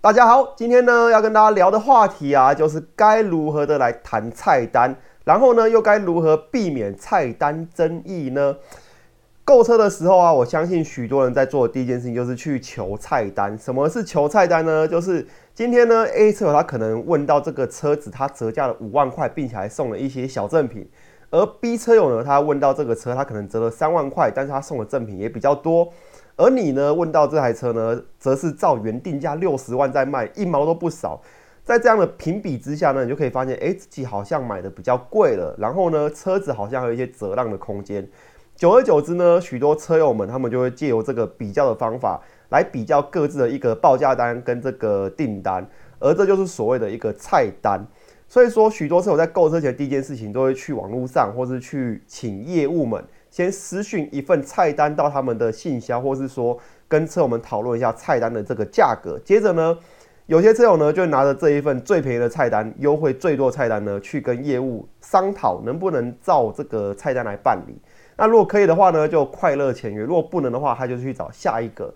大家好，今天呢要跟大家聊的话题啊，就是该如何的来谈菜单，然后呢又该如何避免菜单争议呢？购车的时候啊，我相信许多人在做的第一件事情就是去求菜单。什么是求菜单呢？就是今天呢 A 车友他可能问到这个车子它折价了五万块，并且还送了一些小赠品，而 B 车友呢他问到这个车他可能折了三万块，但是他送的赠品也比较多。而你呢？问到这台车呢，则是照原定价六十万在卖，一毛都不少。在这样的评比之下呢，你就可以发现，哎，自己好像买的比较贵了。然后呢，车子好像还有一些折让的空间。久而久之呢，许多车友们他们就会借由这个比较的方法来比较各自的一个报价单跟这个订单，而这就是所谓的一个菜单。所以说，许多车友在购车前第一件事情都会去网络上，或是去请业务们。先私讯一份菜单到他们的信箱，或是说跟车友们讨论一下菜单的这个价格。接着呢，有些车友呢就拿着这一份最便宜的菜单、优惠最多菜单呢，去跟业务商讨能不能照这个菜单来办理。那如果可以的话呢，就快乐签约；如果不能的话，他就去找下一个。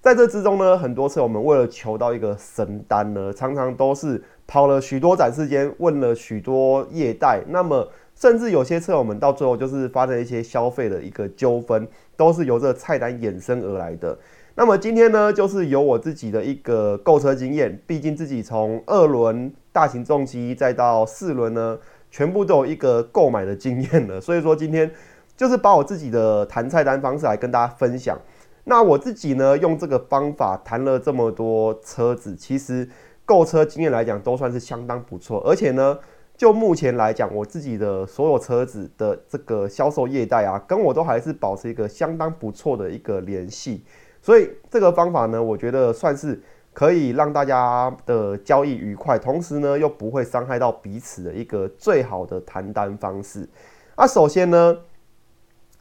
在这之中呢，很多车友们为了求到一个神单呢，常常都是跑了许多展示间，问了许多业代，那么。甚至有些车友们到最后就是发生一些消费的一个纠纷，都是由这菜单衍生而来的。那么今天呢，就是由我自己的一个购车经验，毕竟自己从二轮大型重机再到四轮呢，全部都有一个购买的经验了。所以说今天就是把我自己的谈菜单方式来跟大家分享。那我自己呢，用这个方法谈了这么多车子，其实购车经验来讲都算是相当不错，而且呢。就目前来讲，我自己的所有车子的这个销售业代啊，跟我都还是保持一个相当不错的一个联系，所以这个方法呢，我觉得算是可以让大家的交易愉快，同时呢又不会伤害到彼此的一个最好的谈单方式。那首先呢，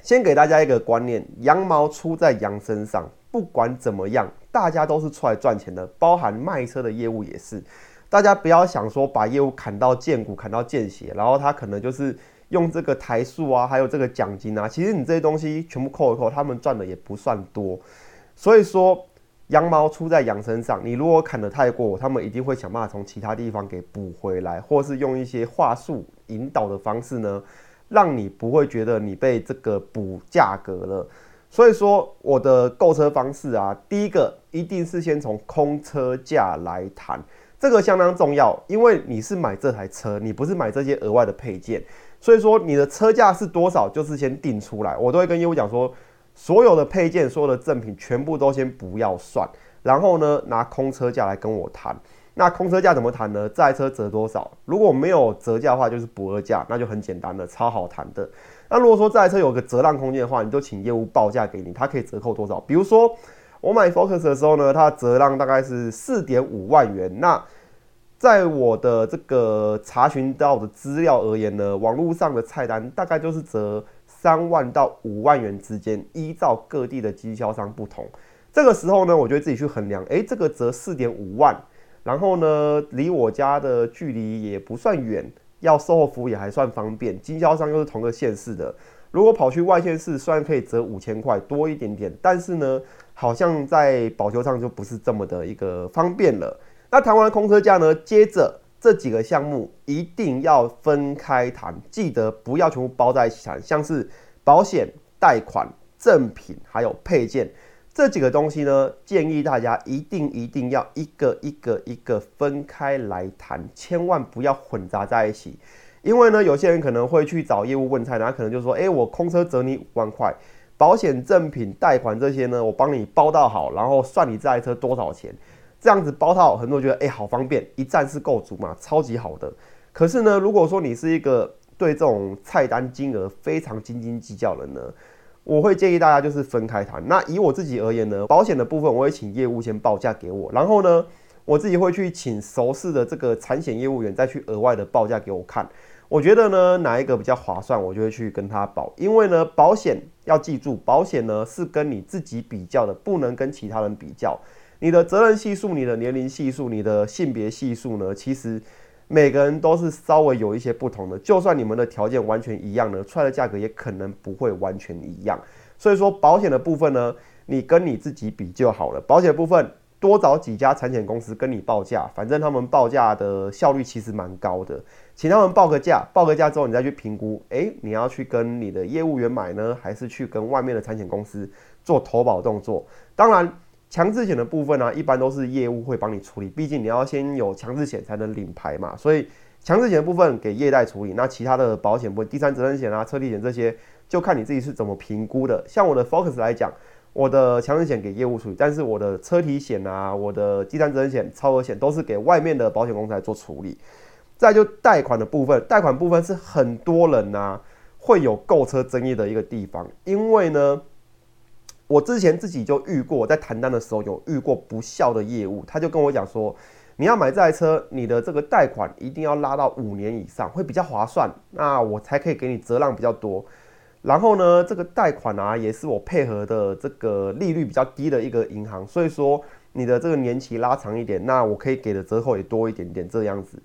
先给大家一个观念：羊毛出在羊身上，不管怎么样，大家都是出来赚钱的，包含卖车的业务也是。大家不要想说把业务砍到见骨、砍到见血，然后他可能就是用这个台数啊，还有这个奖金啊，其实你这些东西全部扣一扣，他们赚的也不算多。所以说，羊毛出在羊身上，你如果砍得太过，他们一定会想办法从其他地方给补回来，或是用一些话术引导的方式呢，让你不会觉得你被这个补价格了。所以说，我的购车方式啊，第一个一定是先从空车价来谈。这个相当重要，因为你是买这台车，你不是买这些额外的配件，所以说你的车价是多少，就是先定出来。我都会跟业务讲说，所有的配件、所有的赠品全部都先不要算，然后呢拿空车价来跟我谈。那空车价怎么谈呢？这台车折多少？如果没有折价的话，就是不二价，那就很简单的，超好谈的。那如果说这台车有个折让空间的话，你就请业务报价给你，它可以折扣多少？比如说。我买 Focus 的时候呢，它折让大概是四点五万元。那在我的这个查询到的资料而言呢，网络上的菜单大概就是折三万到五万元之间，依照各地的经销商不同。这个时候呢，我就自己去衡量，诶，这个折四点五万，然后呢，离我家的距离也不算远，要售后服务也还算方便，经销商又是同个县市的。如果跑去外县市，虽然可以折五千块多一点点，但是呢。好像在保修上就不是这么的一个方便了。那谈完空车价呢？接着这几个项目一定要分开谈，记得不要全部包在一起谈。像是保险、贷款、赠品还有配件这几个东西呢，建议大家一定一定要一个一个一个分开来谈，千万不要混杂在一起。因为呢，有些人可能会去找业务问菜，然后可能就说：“哎，我空车折你五万块。”保险赠品、贷款这些呢，我帮你包到好，然后算你这台车多少钱，这样子包套，很多人觉得哎好方便，一站式购足嘛，超级好的。可是呢，如果说你是一个对这种菜单金额非常斤斤计较的人呢，我会建议大家就是分开谈。那以我自己而言呢，保险的部分我会请业务先报价给我，然后呢，我自己会去请熟识的这个产险业务员再去额外的报价给我看。我觉得呢，哪一个比较划算，我就会去跟他保。因为呢，保险要记住，保险呢是跟你自己比较的，不能跟其他人比较。你的责任系数、你的年龄系数、你的性别系数呢，其实每个人都是稍微有一些不同的。就算你们的条件完全一样呢，出来的价格也可能不会完全一样。所以说，保险的部分呢，你跟你自己比就好了。保险部分多找几家产险公司跟你报价，反正他们报价的效率其实蛮高的，请他们报个价，报个价之后你再去评估，诶，你要去跟你的业务员买呢，还是去跟外面的产险公司做投保动作？当然，强制险的部分呢，一般都是业务会帮你处理，毕竟你要先有强制险才能领牌嘛，所以强制险的部分给业代处理，那其他的保险部分，第三责任险啊、车体险这些，就看你自己是怎么评估的。像我的 Focus 来讲。我的强制险给业务处理，但是我的车体险啊，我的第三责任险、超额险都是给外面的保险公司来做处理。再就贷款的部分，贷款部分是很多人呐会有购车争议的一个地方，因为呢，我之前自己就遇过，在谈单的时候有遇过不孝的业务，他就跟我讲说，你要买这台车，你的这个贷款一定要拉到五年以上，会比较划算，那我才可以给你折让比较多。然后呢，这个贷款啊，也是我配合的这个利率比较低的一个银行，所以说你的这个年期拉长一点，那我可以给的折扣也多一点点这样子。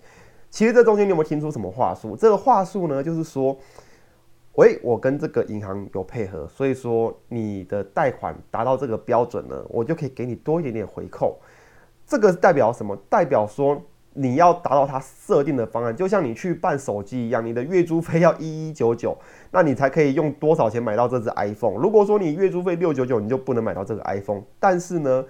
其实这中间你有没有听出什么话术？这个话术呢，就是说，喂，我跟这个银行有配合，所以说你的贷款达到这个标准呢，我就可以给你多一点点回扣。这个代表什么？代表说。你要达到它设定的方案，就像你去办手机一样，你的月租费要一一九九，那你才可以用多少钱买到这只 iPhone？如果说你月租费六九九，你就不能买到这个 iPhone。但是呢，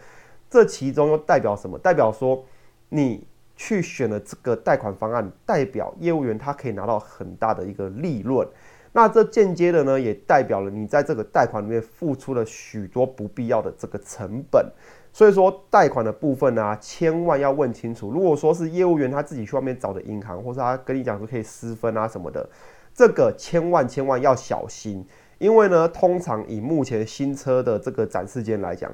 这其中又代表什么？代表说你去选了这个贷款方案，代表业务员他可以拿到很大的一个利润。那这间接的呢，也代表了你在这个贷款里面付出了许多不必要的这个成本。所以说贷款的部分呢，千万要问清楚。如果说是业务员他自己去外面找的银行，或是他跟你讲说可以私分啊什么的，这个千万千万要小心。因为呢，通常以目前新车的这个展示间来讲，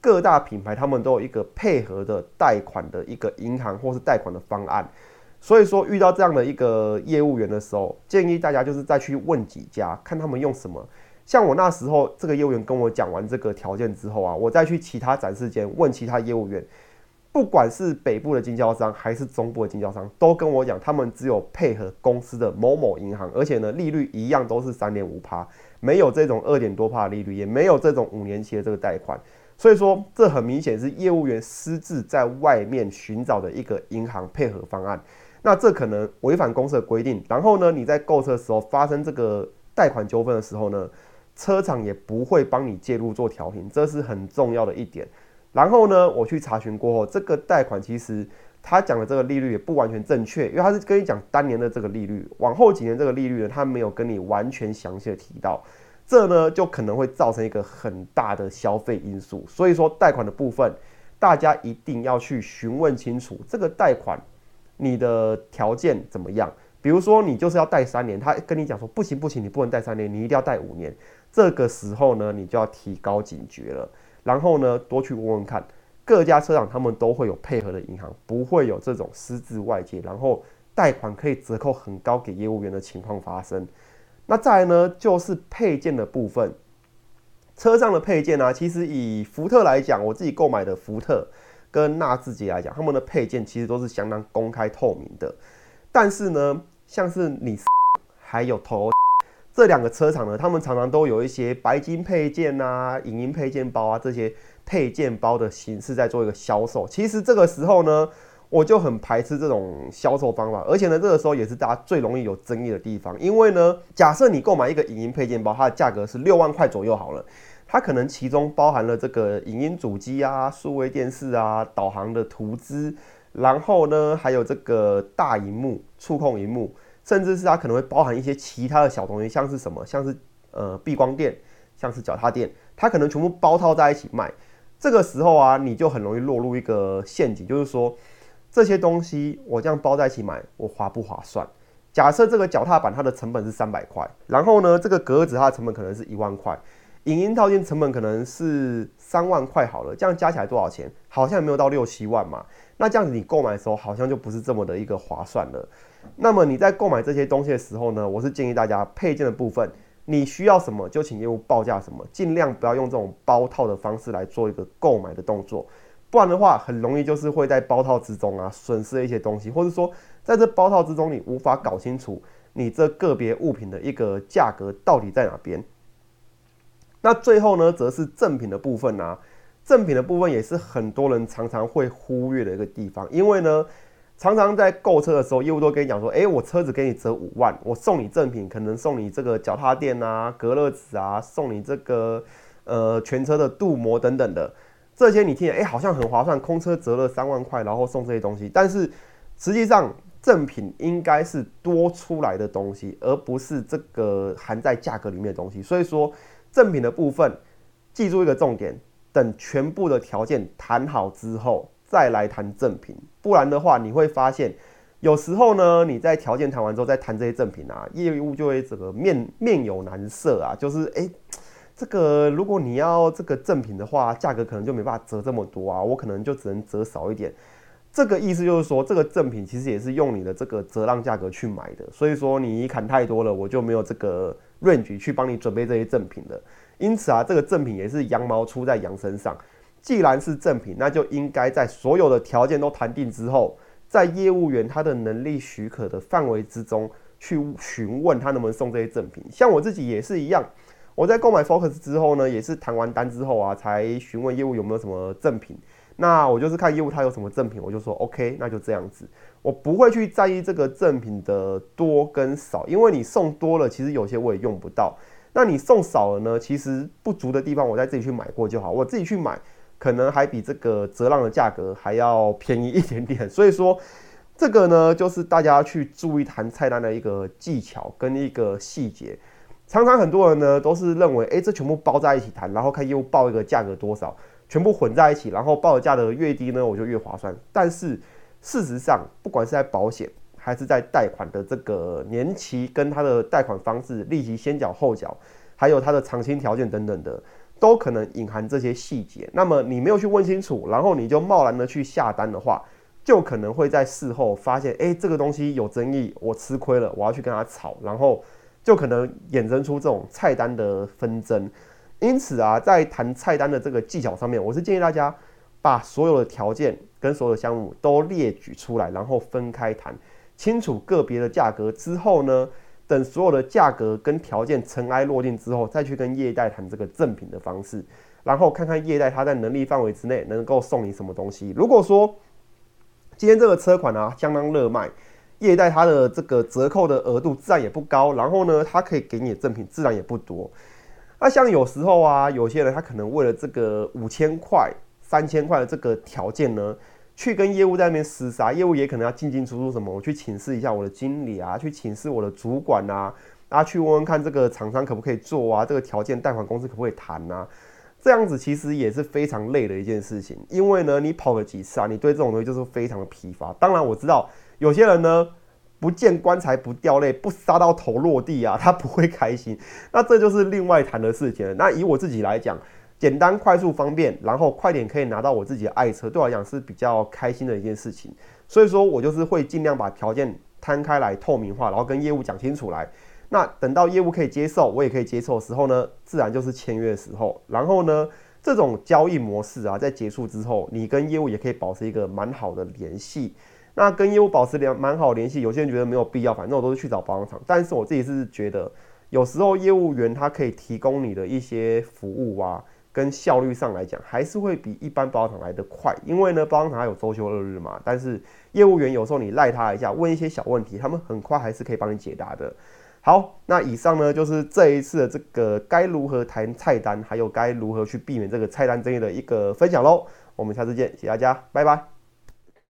各大品牌他们都有一个配合的贷款的一个银行或是贷款的方案。所以说遇到这样的一个业务员的时候，建议大家就是再去问几家，看他们用什么。像我那时候，这个业务员跟我讲完这个条件之后啊，我再去其他展示间问其他业务员，不管是北部的经销商还是中部的经销商，都跟我讲，他们只有配合公司的某某银行，而且呢，利率一样都是三点五趴，没有这种二点多趴的利率，也没有这种五年期的这个贷款。所以说，这很明显是业务员私自在外面寻找的一个银行配合方案。那这可能违反公司的规定。然后呢，你在购车的时候发生这个贷款纠纷的时候呢？车厂也不会帮你介入做调停，这是很重要的一点。然后呢，我去查询过后，这个贷款其实他讲的这个利率也不完全正确，因为他是跟你讲当年的这个利率，往后几年这个利率呢，他没有跟你完全详细的提到，这呢就可能会造成一个很大的消费因素。所以说，贷款的部分，大家一定要去询问清楚这个贷款你的条件怎么样。比如说，你就是要贷三年，他跟你讲说不行不行，你不能贷三年，你一定要贷五年。这个时候呢，你就要提高警觉了。然后呢，多去问问看各家车厂，他们都会有配合的银行，不会有这种私自外借，然后贷款可以折扣很高给业务员的情况发生。那再呢，就是配件的部分，车上的配件呢，其实以福特来讲，我自己购买的福特跟纳智捷来讲，他们的配件其实都是相当公开透明的。但是呢，像是你还有头这两个车厂呢，他们常常都有一些白金配件啊、影音配件包啊这些配件包的形式在做一个销售。其实这个时候呢，我就很排斥这种销售方法，而且呢，这个时候也是大家最容易有争议的地方。因为呢，假设你购买一个影音配件包，它的价格是六万块左右好了，它可能其中包含了这个影音主机啊、数位电视啊、导航的图资。然后呢，还有这个大荧幕、触控荧幕，甚至是它可能会包含一些其他的小东西，像是什么，像是呃避光垫，像是脚踏垫，它可能全部包套在一起卖。这个时候啊，你就很容易落入一个陷阱，就是说这些东西我这样包在一起买，我划不划算？假设这个脚踏板它的成本是三百块，然后呢，这个格子它的成本可能是一万块，影音套件成本可能是三万块好了，这样加起来多少钱？好像也没有到六七万嘛。那这样子你购买的时候好像就不是这么的一个划算了。那么你在购买这些东西的时候呢，我是建议大家配件的部分，你需要什么就请业务报价什么，尽量不要用这种包套的方式来做一个购买的动作，不然的话很容易就是会在包套之中啊损失一些东西，或者说在这包套之中你无法搞清楚你这个别物品的一个价格到底在哪边。那最后呢，则是赠品的部分呢。赠品的部分也是很多人常常会忽略的一个地方，因为呢，常常在购车的时候，业务都跟你讲说，哎，我车子给你折五万，我送你赠品，可能送你这个脚踏垫啊、隔热纸啊，送你这个呃全车的镀膜等等的，这些你听，哎，好像很划算，空车折了三万块，然后送这些东西，但是实际上赠品应该是多出来的东西，而不是这个含在价格里面的东西，所以说赠品的部分，记住一个重点。等全部的条件谈好之后，再来谈赠品。不然的话，你会发现，有时候呢，你在条件谈完之后再谈这些赠品啊，业务就会整个面面有难色啊。就是哎，这个如果你要这个赠品的话，价格可能就没办法折这么多啊，我可能就只能折少一点。这个意思就是说，这个赠品其实也是用你的这个折让价格去买的。所以说，你砍太多了，我就没有这个 range 去帮你准备这些赠品的。因此啊，这个赠品也是羊毛出在羊身上。既然是赠品，那就应该在所有的条件都谈定之后，在业务员他的能力许可的范围之中去询问他能不能送这些赠品。像我自己也是一样，我在购买 Focus 之后呢，也是谈完单之后啊，才询问业务有没有什么赠品。那我就是看业务他有什么赠品，我就说 OK，那就这样子。我不会去在意这个赠品的多跟少，因为你送多了，其实有些我也用不到。那你送少了呢？其实不足的地方，我再自己去买过就好。我自己去买，可能还比这个折让的价格还要便宜一点点。所以说，这个呢，就是大家去注意谈菜单的一个技巧跟一个细节。常常很多人呢都是认为，哎，这全部包在一起谈，然后看业务报一个价格多少，全部混在一起，然后报价格越低呢，我就越划算。但是事实上，不管是在保险，还是在贷款的这个年期跟它的贷款方式、利息先缴后缴，还有它的偿清条件等等的，都可能隐含这些细节。那么你没有去问清楚，然后你就贸然的去下单的话，就可能会在事后发现，哎，这个东西有争议，我吃亏了，我要去跟他吵，然后就可能衍生出这种菜单的纷争。因此啊，在谈菜单的这个技巧上面，我是建议大家把所有的条件跟所有的项目都列举出来，然后分开谈。清楚个别的价格之后呢，等所有的价格跟条件尘埃落定之后，再去跟业代谈这个赠品的方式，然后看看业代他在能力范围之内能够送你什么东西。如果说今天这个车款啊相当热卖，业代它的这个折扣的额度自然也不高，然后呢，它可以给你的赠品自然也不多。那像有时候啊，有些人他可能为了这个五千块、三千块的这个条件呢。去跟业务在那边厮杀，业务也可能要进进出出什么，我去请示一下我的经理啊，去请示我的主管啊，啊，去问问看这个厂商可不可以做啊，这个条件贷款公司可不可以谈啊？这样子其实也是非常累的一件事情，因为呢，你跑了几次啊，你对这种东西就是非常的疲乏。当然我知道有些人呢，不见棺材不掉泪，不杀到头落地啊，他不会开心，那这就是另外谈的事情了。那以我自己来讲。简单、快速、方便，然后快点可以拿到我自己的爱车，对我来讲是比较开心的一件事情。所以说我就是会尽量把条件摊开来透明化，然后跟业务讲清楚来。那等到业务可以接受，我也可以接受的时候呢，自然就是签约的时候。然后呢，这种交易模式啊，在结束之后，你跟业务也可以保持一个蛮好的联系。那跟业务保持联蛮好联系，有些人觉得没有必要，反正我都是去找保养厂。但是我自己是觉得，有时候业务员他可以提供你的一些服务啊。跟效率上来讲，还是会比一般包厂来的快，因为呢，包厂有周休二日嘛。但是业务员有时候你赖他一下，问一些小问题，他们很快还是可以帮你解答的。好，那以上呢就是这一次的这个该如何谈菜单，还有该如何去避免这个菜单争议的一个分享喽。我们下次见，谢谢大家，拜拜。